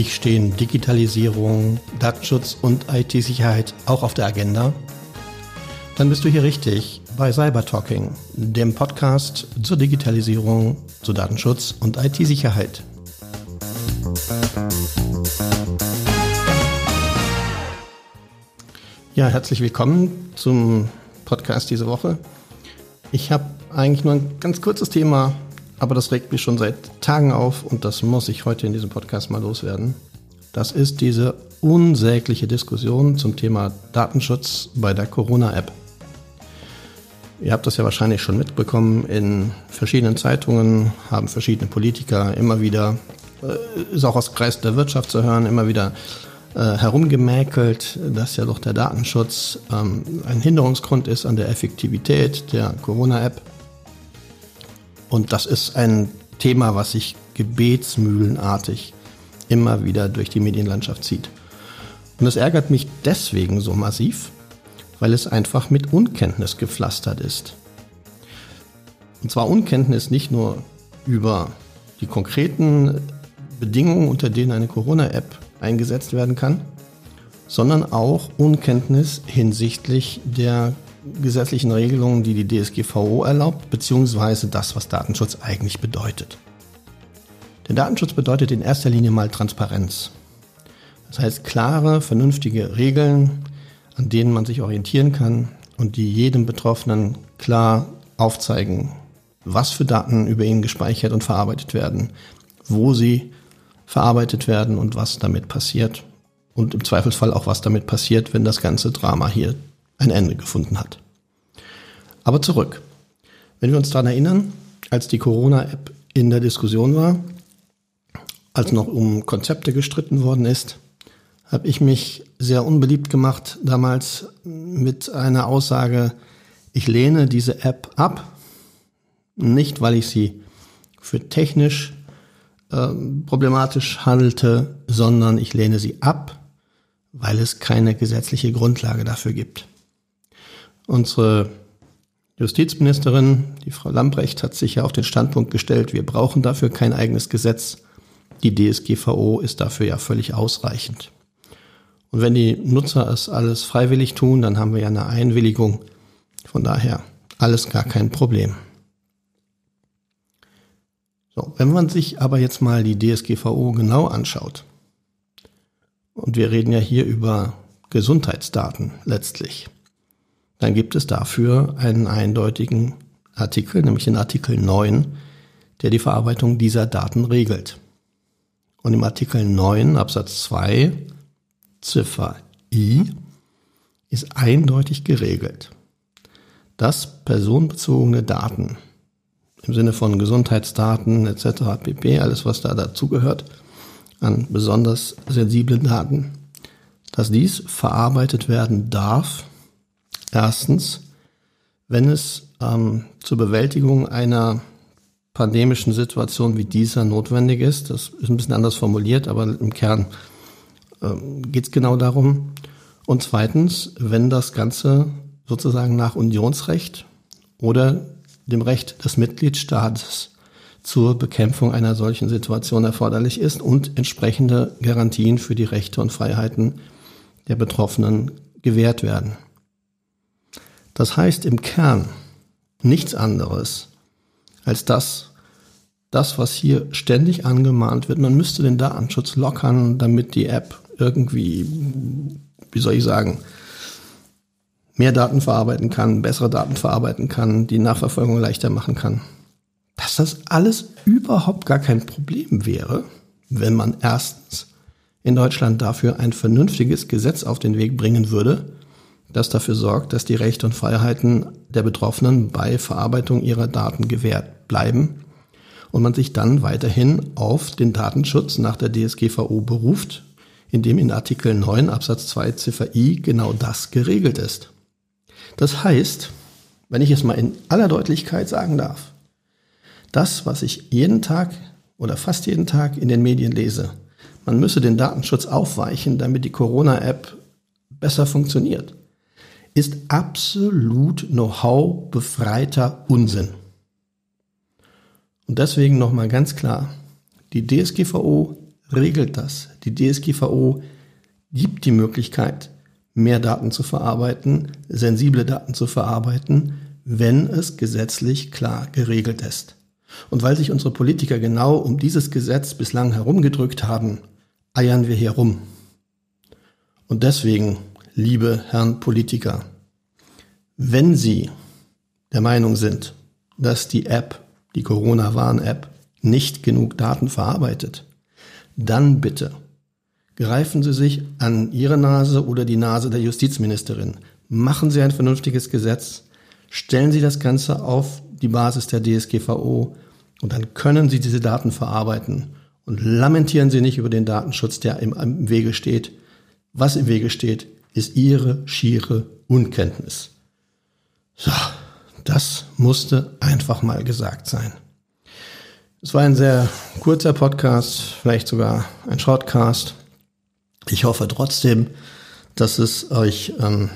dich stehen Digitalisierung, Datenschutz und IT-Sicherheit auch auf der Agenda? Dann bist du hier richtig bei Cyber Talking, dem Podcast zur Digitalisierung, zu Datenschutz und IT-Sicherheit. Ja, herzlich willkommen zum Podcast diese Woche. Ich habe eigentlich nur ein ganz kurzes Thema aber das regt mich schon seit Tagen auf und das muss ich heute in diesem Podcast mal loswerden. Das ist diese unsägliche Diskussion zum Thema Datenschutz bei der Corona-App. Ihr habt das ja wahrscheinlich schon mitbekommen. In verschiedenen Zeitungen haben verschiedene Politiker immer wieder, äh, ist auch aus Kreis der Wirtschaft zu hören, immer wieder äh, herumgemäkelt, dass ja doch der Datenschutz ähm, ein Hinderungsgrund ist an der Effektivität der Corona-App. Und das ist ein Thema, was sich gebetsmühlenartig immer wieder durch die Medienlandschaft zieht. Und das ärgert mich deswegen so massiv, weil es einfach mit Unkenntnis gepflastert ist. Und zwar Unkenntnis nicht nur über die konkreten Bedingungen, unter denen eine Corona-App eingesetzt werden kann, sondern auch Unkenntnis hinsichtlich der gesetzlichen Regelungen, die die DSGVO erlaubt, beziehungsweise das, was Datenschutz eigentlich bedeutet. Der Datenschutz bedeutet in erster Linie mal Transparenz. Das heißt klare, vernünftige Regeln, an denen man sich orientieren kann und die jedem Betroffenen klar aufzeigen, was für Daten über ihn gespeichert und verarbeitet werden, wo sie verarbeitet werden und was damit passiert. Und im Zweifelsfall auch, was damit passiert, wenn das ganze Drama hier ein Ende gefunden hat. Aber zurück. Wenn wir uns daran erinnern, als die Corona-App in der Diskussion war, als noch um Konzepte gestritten worden ist, habe ich mich sehr unbeliebt gemacht damals mit einer Aussage, ich lehne diese App ab, nicht weil ich sie für technisch äh, problematisch halte, sondern ich lehne sie ab, weil es keine gesetzliche Grundlage dafür gibt. Unsere Justizministerin, die Frau Lambrecht, hat sich ja auf den Standpunkt gestellt, wir brauchen dafür kein eigenes Gesetz. Die DSGVO ist dafür ja völlig ausreichend. Und wenn die Nutzer es alles freiwillig tun, dann haben wir ja eine Einwilligung. Von daher alles gar kein Problem. So, wenn man sich aber jetzt mal die DSGVO genau anschaut, und wir reden ja hier über Gesundheitsdaten letztlich, dann gibt es dafür einen eindeutigen Artikel, nämlich den Artikel 9, der die Verarbeitung dieser Daten regelt. Und im Artikel 9 Absatz 2 Ziffer I ist eindeutig geregelt, dass personenbezogene Daten im Sinne von Gesundheitsdaten etc. pp, alles was da dazugehört, an besonders sensiblen Daten, dass dies verarbeitet werden darf Erstens, wenn es ähm, zur Bewältigung einer pandemischen Situation wie dieser notwendig ist, das ist ein bisschen anders formuliert, aber im Kern ähm, geht es genau darum. Und zweitens, wenn das Ganze sozusagen nach Unionsrecht oder dem Recht des Mitgliedstaates zur Bekämpfung einer solchen Situation erforderlich ist und entsprechende Garantien für die Rechte und Freiheiten der Betroffenen gewährt werden. Das heißt im Kern nichts anderes als das, das, was hier ständig angemahnt wird. Man müsste den Datenschutz lockern, damit die App irgendwie, wie soll ich sagen, mehr Daten verarbeiten kann, bessere Daten verarbeiten kann, die Nachverfolgung leichter machen kann. Dass das alles überhaupt gar kein Problem wäre, wenn man erstens in Deutschland dafür ein vernünftiges Gesetz auf den Weg bringen würde, das dafür sorgt, dass die Rechte und Freiheiten der Betroffenen bei Verarbeitung ihrer Daten gewährt bleiben und man sich dann weiterhin auf den Datenschutz nach der DSGVO beruft, indem in Artikel 9 Absatz 2 Ziffer I genau das geregelt ist. Das heißt, wenn ich es mal in aller Deutlichkeit sagen darf, das, was ich jeden Tag oder fast jeden Tag in den Medien lese, man müsse den Datenschutz aufweichen, damit die Corona-App besser funktioniert ist absolut Know-how befreiter Unsinn. Und deswegen nochmal ganz klar, die DSGVO regelt das. Die DSGVO gibt die Möglichkeit, mehr Daten zu verarbeiten, sensible Daten zu verarbeiten, wenn es gesetzlich klar geregelt ist. Und weil sich unsere Politiker genau um dieses Gesetz bislang herumgedrückt haben, eiern wir hier rum. Und deswegen, liebe Herren Politiker, wenn Sie der Meinung sind, dass die App, die Corona-Warn-App, nicht genug Daten verarbeitet, dann bitte greifen Sie sich an Ihre Nase oder die Nase der Justizministerin. Machen Sie ein vernünftiges Gesetz, stellen Sie das Ganze auf die Basis der DSGVO und dann können Sie diese Daten verarbeiten und lamentieren Sie nicht über den Datenschutz, der im, im Wege steht. Was im Wege steht, ist Ihre schiere Unkenntnis. So, das musste einfach mal gesagt sein. Es war ein sehr kurzer Podcast, vielleicht sogar ein Shortcast. Ich hoffe trotzdem, dass es euch ähm,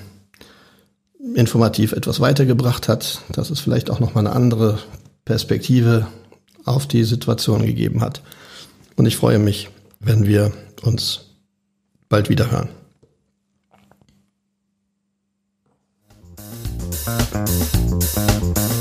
informativ etwas weitergebracht hat, dass es vielleicht auch nochmal eine andere Perspektive auf die Situation gegeben hat. Und ich freue mich, wenn wir uns bald wieder hören. Thank you.